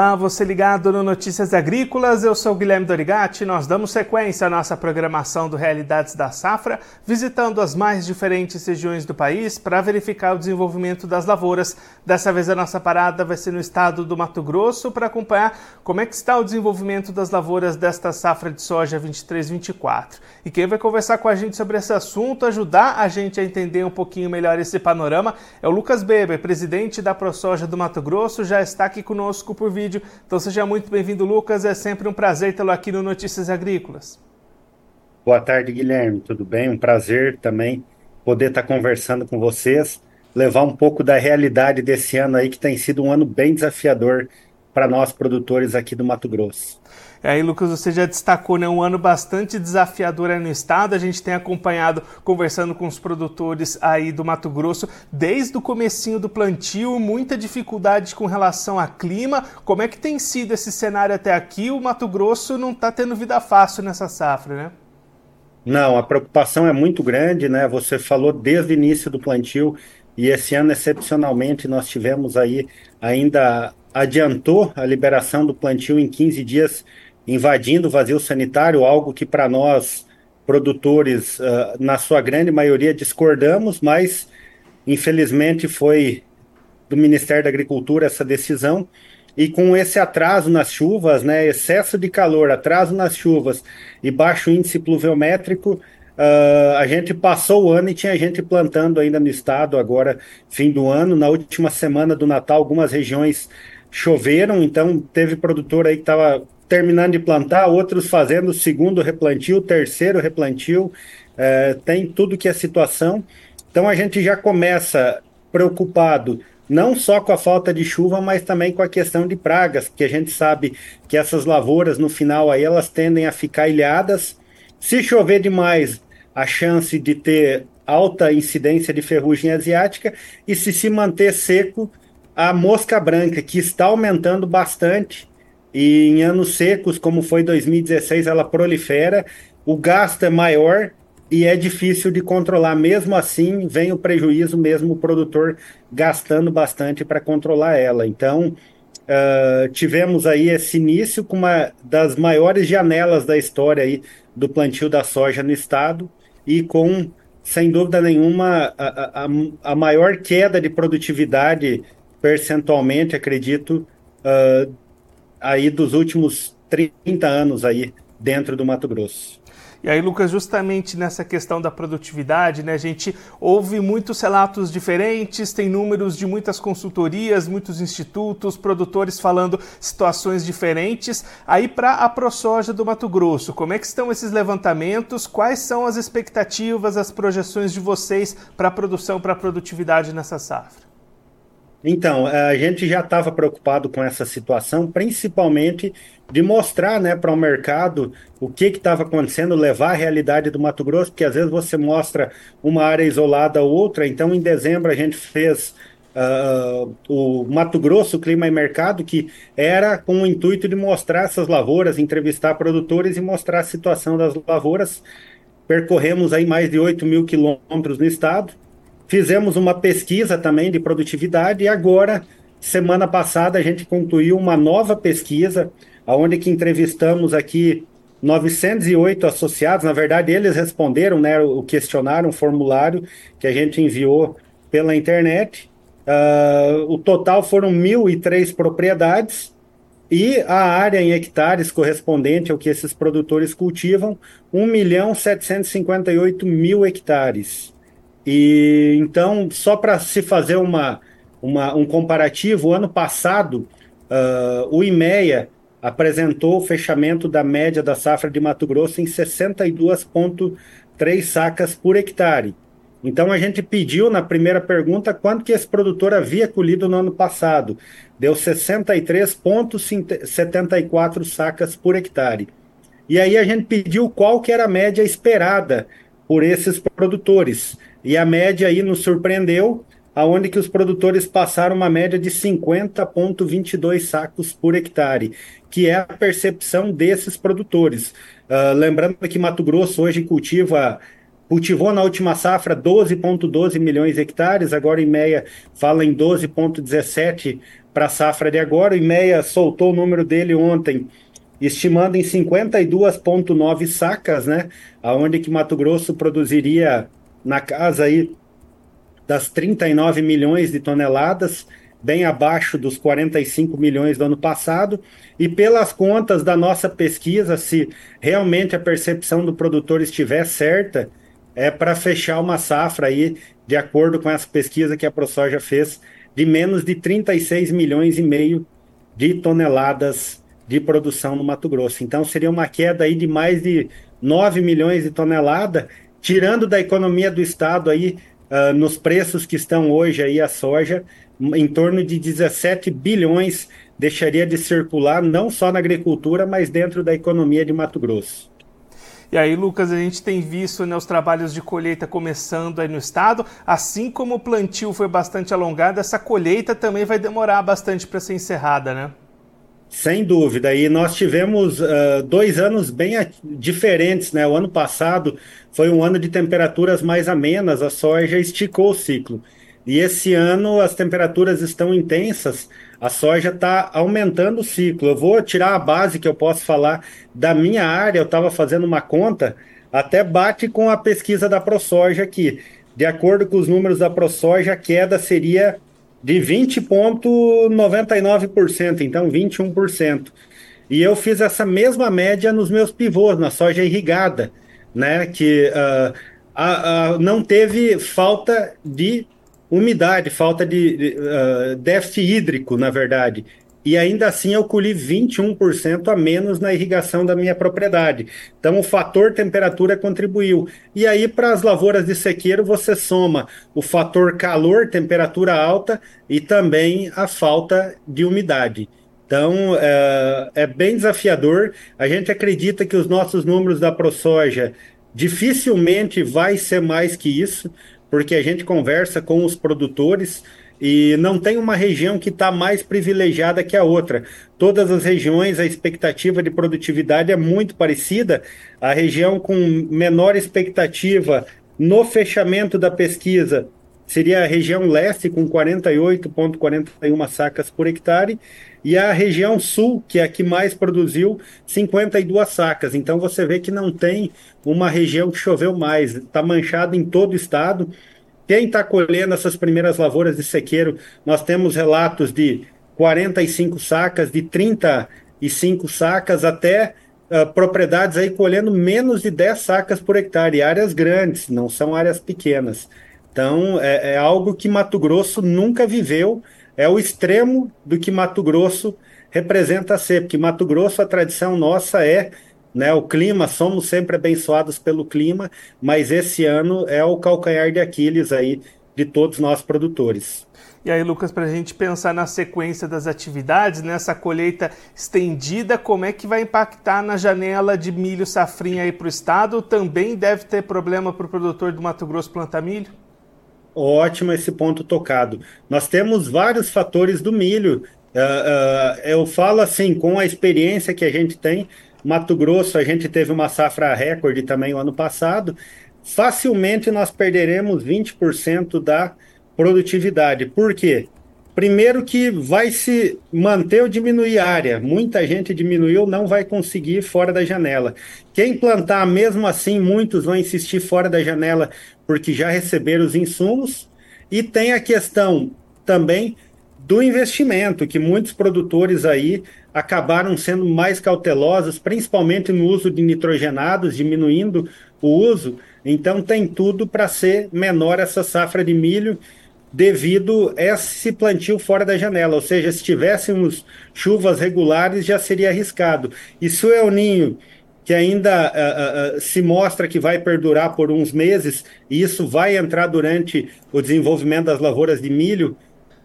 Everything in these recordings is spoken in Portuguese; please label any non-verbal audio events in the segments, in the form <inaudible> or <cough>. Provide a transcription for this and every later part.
Olá, você ligado no Notícias Agrícolas, eu sou Guilherme Dorigati. Nós damos sequência à nossa programação do Realidades da Safra, visitando as mais diferentes regiões do país para verificar o desenvolvimento das lavouras. Dessa vez a nossa parada vai ser no estado do Mato Grosso para acompanhar como é que está o desenvolvimento das lavouras desta safra de soja 23-24. E quem vai conversar com a gente sobre esse assunto, ajudar a gente a entender um pouquinho melhor esse panorama, é o Lucas Beber, presidente da ProSoja do Mato Grosso, já está aqui conosco por vídeo vídeo. Então seja muito bem-vindo, Lucas. É sempre um prazer tê-lo aqui no Notícias Agrícolas. Boa tarde, Guilherme. Tudo bem? Um prazer também poder estar conversando com vocês, levar um pouco da realidade desse ano aí, que tem sido um ano bem desafiador para nós produtores aqui do Mato Grosso. Aí, Lucas, você já destacou né, um ano bastante desafiador aí no estado. A gente tem acompanhado, conversando com os produtores aí do Mato Grosso, desde o comecinho do plantio, muita dificuldade com relação a clima. Como é que tem sido esse cenário até aqui? O Mato Grosso não está tendo vida fácil nessa safra, né? Não, a preocupação é muito grande, né? Você falou desde o início do plantio e esse ano, excepcionalmente, nós tivemos aí ainda adiantou a liberação do plantio em 15 dias invadindo o vazio sanitário, algo que para nós, produtores, uh, na sua grande maioria, discordamos, mas infelizmente foi do Ministério da Agricultura essa decisão. E com esse atraso nas chuvas, né, excesso de calor, atraso nas chuvas e baixo índice pluviométrico, uh, a gente passou o ano e tinha gente plantando ainda no estado, agora fim do ano. Na última semana do Natal, algumas regiões choveram, então teve produtor aí que estava terminando de plantar, outros fazendo o segundo replantio, terceiro replantio, é, tem tudo que é situação. Então a gente já começa preocupado não só com a falta de chuva, mas também com a questão de pragas, que a gente sabe que essas lavouras no final aí elas tendem a ficar ilhadas. Se chover demais, a chance de ter alta incidência de ferrugem asiática e se se manter seco, a mosca branca que está aumentando bastante e em anos secos, como foi 2016, ela prolifera, o gasto é maior e é difícil de controlar. Mesmo assim, vem o prejuízo, mesmo o produtor gastando bastante para controlar ela. Então, uh, tivemos aí esse início com uma das maiores janelas da história aí do plantio da soja no estado e com, sem dúvida nenhuma, a, a, a maior queda de produtividade percentualmente, acredito, uh, aí dos últimos 30 anos aí dentro do Mato Grosso. E aí, Lucas, justamente nessa questão da produtividade, né, a gente ouve muitos relatos diferentes, tem números de muitas consultorias, muitos institutos, produtores falando situações diferentes. Aí, para a ProSoja do Mato Grosso, como é que estão esses levantamentos? Quais são as expectativas, as projeções de vocês para a produção, para a produtividade nessa safra? Então, a gente já estava preocupado com essa situação, principalmente de mostrar né, para o mercado o que estava acontecendo, levar a realidade do Mato Grosso, porque às vezes você mostra uma área isolada ou outra. Então, em dezembro, a gente fez uh, o Mato Grosso Clima e Mercado, que era com o intuito de mostrar essas lavouras, entrevistar produtores e mostrar a situação das lavouras. Percorremos aí mais de 8 mil quilômetros no estado Fizemos uma pesquisa também de produtividade e agora, semana passada, a gente concluiu uma nova pesquisa, onde que entrevistamos aqui 908 associados. Na verdade, eles responderam né, o questionário, um formulário que a gente enviou pela internet. Uh, o total foram 1.003 propriedades e a área em hectares correspondente ao que esses produtores cultivam, 1 milhão 758 mil hectares. E então, só para se fazer uma, uma, um comparativo, ano passado, uh, o IMEA apresentou o fechamento da média da safra de Mato Grosso em 62,3 sacas por hectare. Então a gente pediu na primeira pergunta quanto que esse produtor havia colhido no ano passado. Deu 63,74 sacas por hectare. E aí a gente pediu qual que era a média esperada por esses produtores. E a média aí nos surpreendeu, aonde que os produtores passaram uma média de 50,22 sacos por hectare, que é a percepção desses produtores. Uh, lembrando que Mato Grosso hoje cultiva cultivou na última safra 12,12 milhões de hectares, agora em meia fala em 12,17 para a safra de agora. O IMEA soltou o número dele ontem, estimando em 52,9 sacas, né? Aonde que Mato Grosso produziria na casa aí das 39 milhões de toneladas, bem abaixo dos 45 milhões do ano passado. E pelas contas da nossa pesquisa, se realmente a percepção do produtor estiver certa, é para fechar uma safra aí, de acordo com essa pesquisa que a ProSoja fez, de menos de 36 milhões e meio de toneladas de produção no Mato Grosso. Então seria uma queda aí de mais de 9 milhões de toneladas, tirando da economia do estado aí uh, nos preços que estão hoje aí a soja, em torno de 17 bilhões deixaria de circular não só na agricultura, mas dentro da economia de Mato Grosso. E aí, Lucas, a gente tem visto né, os trabalhos de colheita começando aí no estado. Assim como o plantio foi bastante alongado, essa colheita também vai demorar bastante para ser encerrada, né? Sem dúvida. E nós tivemos uh, dois anos bem diferentes, né? O ano passado foi um ano de temperaturas mais amenas, a soja esticou o ciclo. E esse ano as temperaturas estão intensas, a soja está aumentando o ciclo. Eu vou tirar a base que eu posso falar da minha área, eu estava fazendo uma conta, até bate com a pesquisa da ProSoja aqui. De acordo com os números da ProSoja, a queda seria de 20,99%, então 21%. E eu fiz essa mesma média nos meus pivôs, na soja irrigada, né? Que uh, a, a, não teve falta de umidade, falta de uh, déficit hídrico, na verdade. E ainda assim eu colhi 21% a menos na irrigação da minha propriedade. Então o fator temperatura contribuiu. E aí para as lavouras de sequeiro você soma o fator calor, temperatura alta e também a falta de umidade. Então é, é bem desafiador. A gente acredita que os nossos números da ProSoja dificilmente vai ser mais que isso porque a gente conversa com os produtores e não tem uma região que está mais privilegiada que a outra. Todas as regiões, a expectativa de produtividade é muito parecida. A região com menor expectativa no fechamento da pesquisa seria a região leste, com 48,41 sacas por hectare, e a região sul, que é a que mais produziu, 52 sacas. Então você vê que não tem uma região que choveu mais, está manchado em todo o estado. Quem está colhendo essas primeiras lavouras de sequeiro, nós temos relatos de 45 sacas, de 35 sacas, até uh, propriedades aí colhendo menos de 10 sacas por hectare, áreas grandes, não são áreas pequenas. Então, é, é algo que Mato Grosso nunca viveu, é o extremo do que Mato Grosso representa ser, porque Mato Grosso, a tradição nossa é né, o clima, somos sempre abençoados pelo clima, mas esse ano é o calcanhar de Aquiles aí de todos nós produtores. E aí, Lucas, para a gente pensar na sequência das atividades, nessa colheita estendida, como é que vai impactar na janela de milho safrinha aí para o estado? Também deve ter problema para o produtor do Mato Grosso plantar milho? Ótimo esse ponto tocado. Nós temos vários fatores do milho. Uh, uh, eu falo assim, com a experiência que a gente tem, Mato Grosso, a gente teve uma safra recorde também o ano passado. Facilmente nós perderemos 20% da produtividade. Por quê? Primeiro que vai se manter ou diminuir área. Muita gente diminuiu, não vai conseguir fora da janela. Quem plantar, mesmo assim, muitos vão insistir fora da janela porque já receberam os insumos. E tem a questão também do investimento, que muitos produtores aí acabaram sendo mais cautelosos, principalmente no uso de nitrogenados, diminuindo o uso. Então tem tudo para ser menor essa safra de milho devido a esse plantio fora da janela, ou seja, se tivéssemos chuvas regulares já seria arriscado. E se o El Ninho, que ainda uh, uh, se mostra que vai perdurar por uns meses, e isso vai entrar durante o desenvolvimento das lavouras de milho,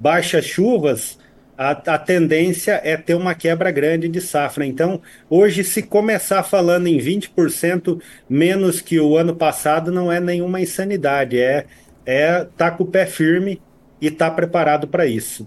baixas chuvas, a, a, tendência é ter uma quebra grande de safra. Então, hoje, se começar falando em 20% menos que o ano passado, não é nenhuma insanidade, é é tá com o pé firme e tá preparado para isso.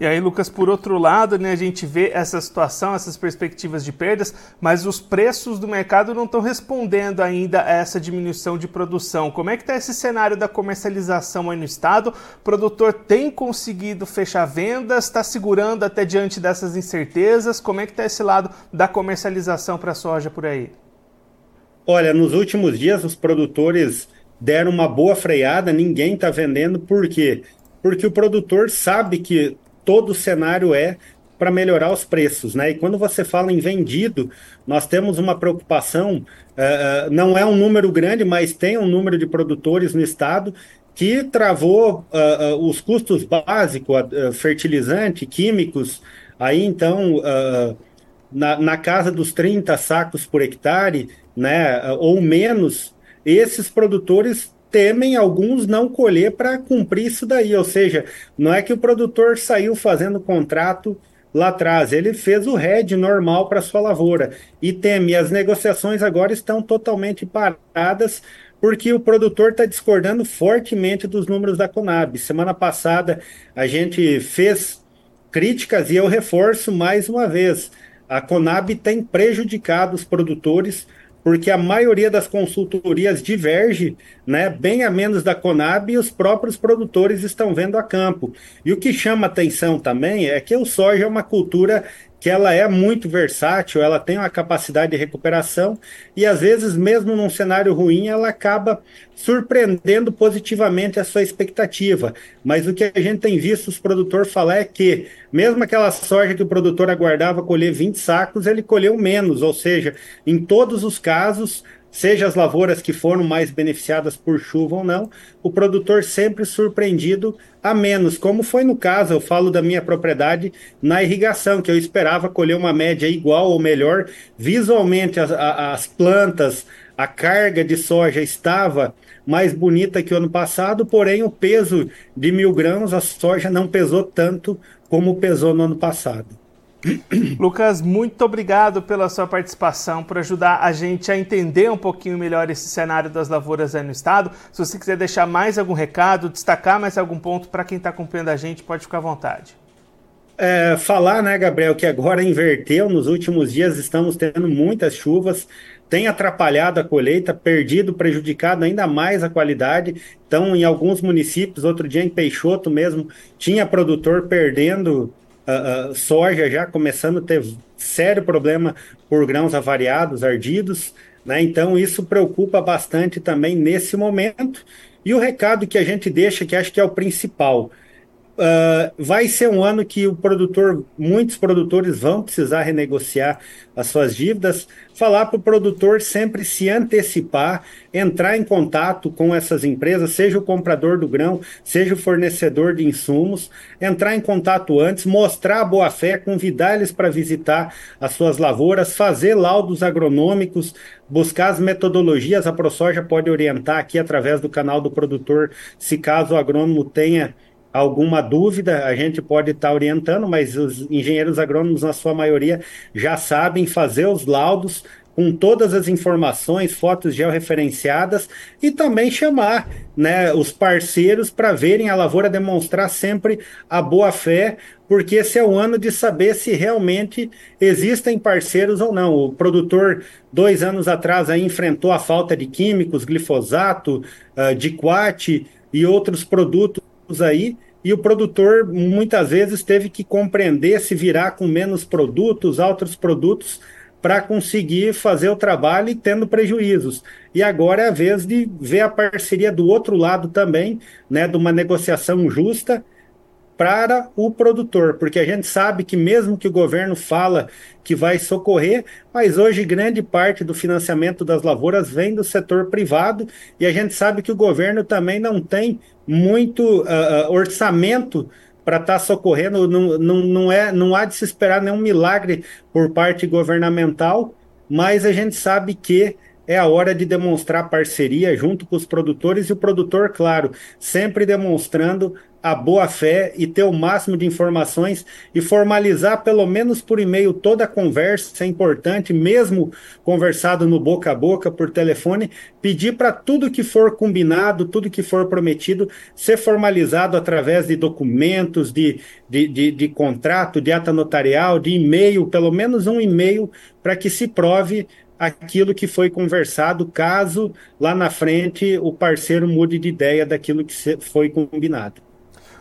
E aí, Lucas, por outro lado, né, a gente vê essa situação, essas perspectivas de perdas, mas os preços do mercado não estão respondendo ainda a essa diminuição de produção. Como é que está esse cenário da comercialização aí no estado? O produtor tem conseguido fechar vendas, está segurando até diante dessas incertezas? Como é que está esse lado da comercialização para a soja por aí? Olha, nos últimos dias os produtores deram uma boa freada, ninguém está vendendo, por quê? Porque o produtor sabe que todo o cenário é para melhorar os preços, né? E quando você fala em vendido, nós temos uma preocupação, uh, não é um número grande, mas tem um número de produtores no estado que travou uh, uh, os custos básicos, fertilizante, químicos, aí então na, na casa dos 30 sacos por hectare, né, ou menos, esses produtores temem alguns não colher para cumprir isso daí. Ou seja, não é que o produtor saiu fazendo contrato lá atrás, ele fez o RED normal para sua lavoura e teme. As negociações agora estão totalmente paradas porque o produtor está discordando fortemente dos números da Conab. Semana passada a gente fez críticas e eu reforço mais uma vez: a Conab tem prejudicado os produtores porque a maioria das consultorias diverge, né, bem a menos da Conab e os próprios produtores estão vendo a campo. E o que chama atenção também é que o soja é uma cultura que ela é muito versátil, ela tem uma capacidade de recuperação e às vezes mesmo num cenário ruim ela acaba surpreendendo positivamente a sua expectativa. Mas o que a gente tem visto os produtores falar é que mesmo aquela soja que o produtor aguardava colher 20 sacos, ele colheu menos, ou seja, em todos os casos seja as lavouras que foram mais beneficiadas por chuva ou não, o produtor sempre surpreendido a menos, como foi no caso, eu falo da minha propriedade na irrigação, que eu esperava colher uma média igual ou melhor. Visualmente, as, as plantas, a carga de soja estava mais bonita que o ano passado, porém o peso de mil grãos, a soja não pesou tanto como pesou no ano passado. <coughs> Lucas, muito obrigado pela sua participação, por ajudar a gente a entender um pouquinho melhor esse cenário das lavouras aí no estado. Se você quiser deixar mais algum recado, destacar mais algum ponto para quem está acompanhando a gente, pode ficar à vontade. É, falar, né, Gabriel, que agora inverteu, nos últimos dias estamos tendo muitas chuvas, tem atrapalhado a colheita, perdido, prejudicado ainda mais a qualidade. Então, em alguns municípios, outro dia em Peixoto mesmo, tinha produtor perdendo uh, soja já começando a ter sério problema por grãos avariados, ardidos, né? Então isso preocupa bastante também nesse momento. E o recado que a gente deixa, que acho que é o principal, Uh, vai ser um ano que o produtor, muitos produtores vão precisar renegociar as suas dívidas. Falar para o produtor sempre se antecipar, entrar em contato com essas empresas, seja o comprador do grão, seja o fornecedor de insumos, entrar em contato antes, mostrar a boa fé, convidar eles para visitar as suas lavouras, fazer laudos agronômicos, buscar as metodologias. A ProSoja pode orientar aqui através do canal do produtor, se caso o agrônomo tenha alguma dúvida, a gente pode estar tá orientando, mas os engenheiros agrônomos, na sua maioria, já sabem fazer os laudos com todas as informações, fotos georreferenciadas e também chamar né, os parceiros para verem a lavoura demonstrar sempre a boa fé, porque esse é o ano de saber se realmente existem parceiros ou não. O produtor, dois anos atrás, aí, enfrentou a falta de químicos, glifosato, uh, diquate e outros produtos aí, e o produtor muitas vezes teve que compreender, se virar com menos produtos, outros produtos, para conseguir fazer o trabalho e tendo prejuízos. E agora é a vez de ver a parceria do outro lado também, né, de uma negociação justa para o produtor, porque a gente sabe que mesmo que o governo fala que vai socorrer, mas hoje grande parte do financiamento das lavouras vem do setor privado e a gente sabe que o governo também não tem muito uh, orçamento para estar tá socorrendo, não, não, não, é, não há de se esperar nenhum milagre por parte governamental, mas a gente sabe que é a hora de demonstrar parceria junto com os produtores e o produtor, claro, sempre demonstrando a boa fé e ter o máximo de informações e formalizar pelo menos por e-mail toda a conversa, isso é importante, mesmo conversado no boca a boca, por telefone, pedir para tudo que for combinado, tudo que for prometido, ser formalizado através de documentos, de, de, de, de contrato, de ata notarial, de e-mail, pelo menos um e-mail, para que se prove aquilo que foi conversado, caso lá na frente o parceiro mude de ideia daquilo que foi combinado.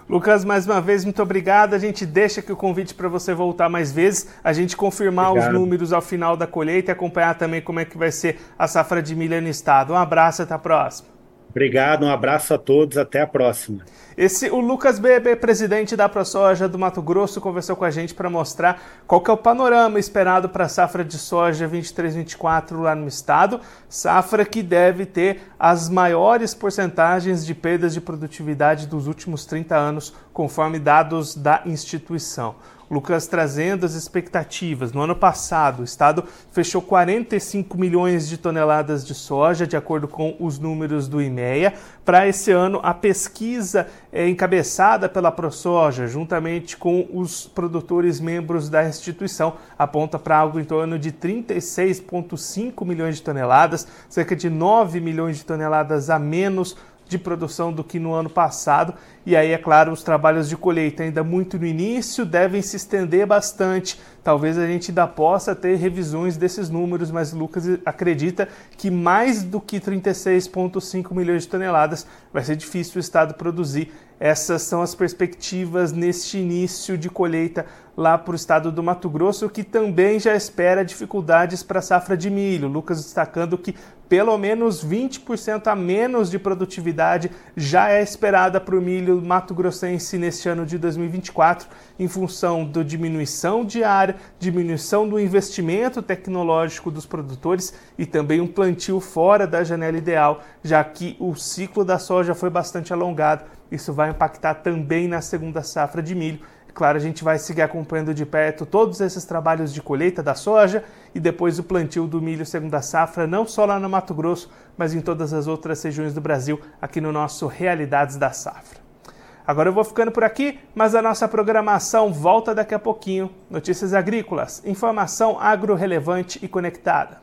Lucas, mais uma vez, muito obrigado. A gente deixa aqui o convite para você voltar mais vezes, a gente confirmar obrigado. os números ao final da colheita e acompanhar também como é que vai ser a safra de milho no estado. Um abraço, até a próxima. Obrigado, um abraço a todos, até a próxima. Esse, o Lucas Bebe, presidente da ProSoja do Mato Grosso, conversou com a gente para mostrar qual é o panorama esperado para a safra de soja 23-24 lá no estado, safra que deve ter as maiores porcentagens de perdas de produtividade dos últimos 30 anos, conforme dados da instituição. Lucas trazendo as expectativas. No ano passado, o estado fechou 45 milhões de toneladas de soja, de acordo com os números do IMEA. Para esse ano, a pesquisa é encabeçada pela ProSoja, juntamente com os produtores membros da instituição, aponta para algo em torno de 36,5 milhões de toneladas, cerca de 9 milhões de toneladas a menos de produção do que no ano passado. E aí, é claro, os trabalhos de colheita ainda muito no início devem se estender bastante. Talvez a gente ainda possa ter revisões desses números, mas Lucas acredita que mais do que 36,5 milhões de toneladas vai ser difícil o Estado produzir. Essas são as perspectivas neste início de colheita lá para o estado do Mato Grosso, que também já espera dificuldades para a safra de milho. Lucas destacando que pelo menos 20% a menos de produtividade já é esperada para o milho mato-grossense neste ano de 2024, em função da diminuição de área, diminuição do investimento tecnológico dos produtores e também um plantio fora da janela ideal, já que o ciclo da soja foi bastante alongado. Isso vai impactar também na segunda safra de milho Claro, a gente vai seguir acompanhando de perto todos esses trabalhos de colheita da soja e depois o plantio do milho segunda safra, não só lá no Mato Grosso, mas em todas as outras regiões do Brasil, aqui no nosso Realidades da Safra. Agora eu vou ficando por aqui, mas a nossa programação volta daqui a pouquinho. Notícias agrícolas, informação agro relevante e conectada.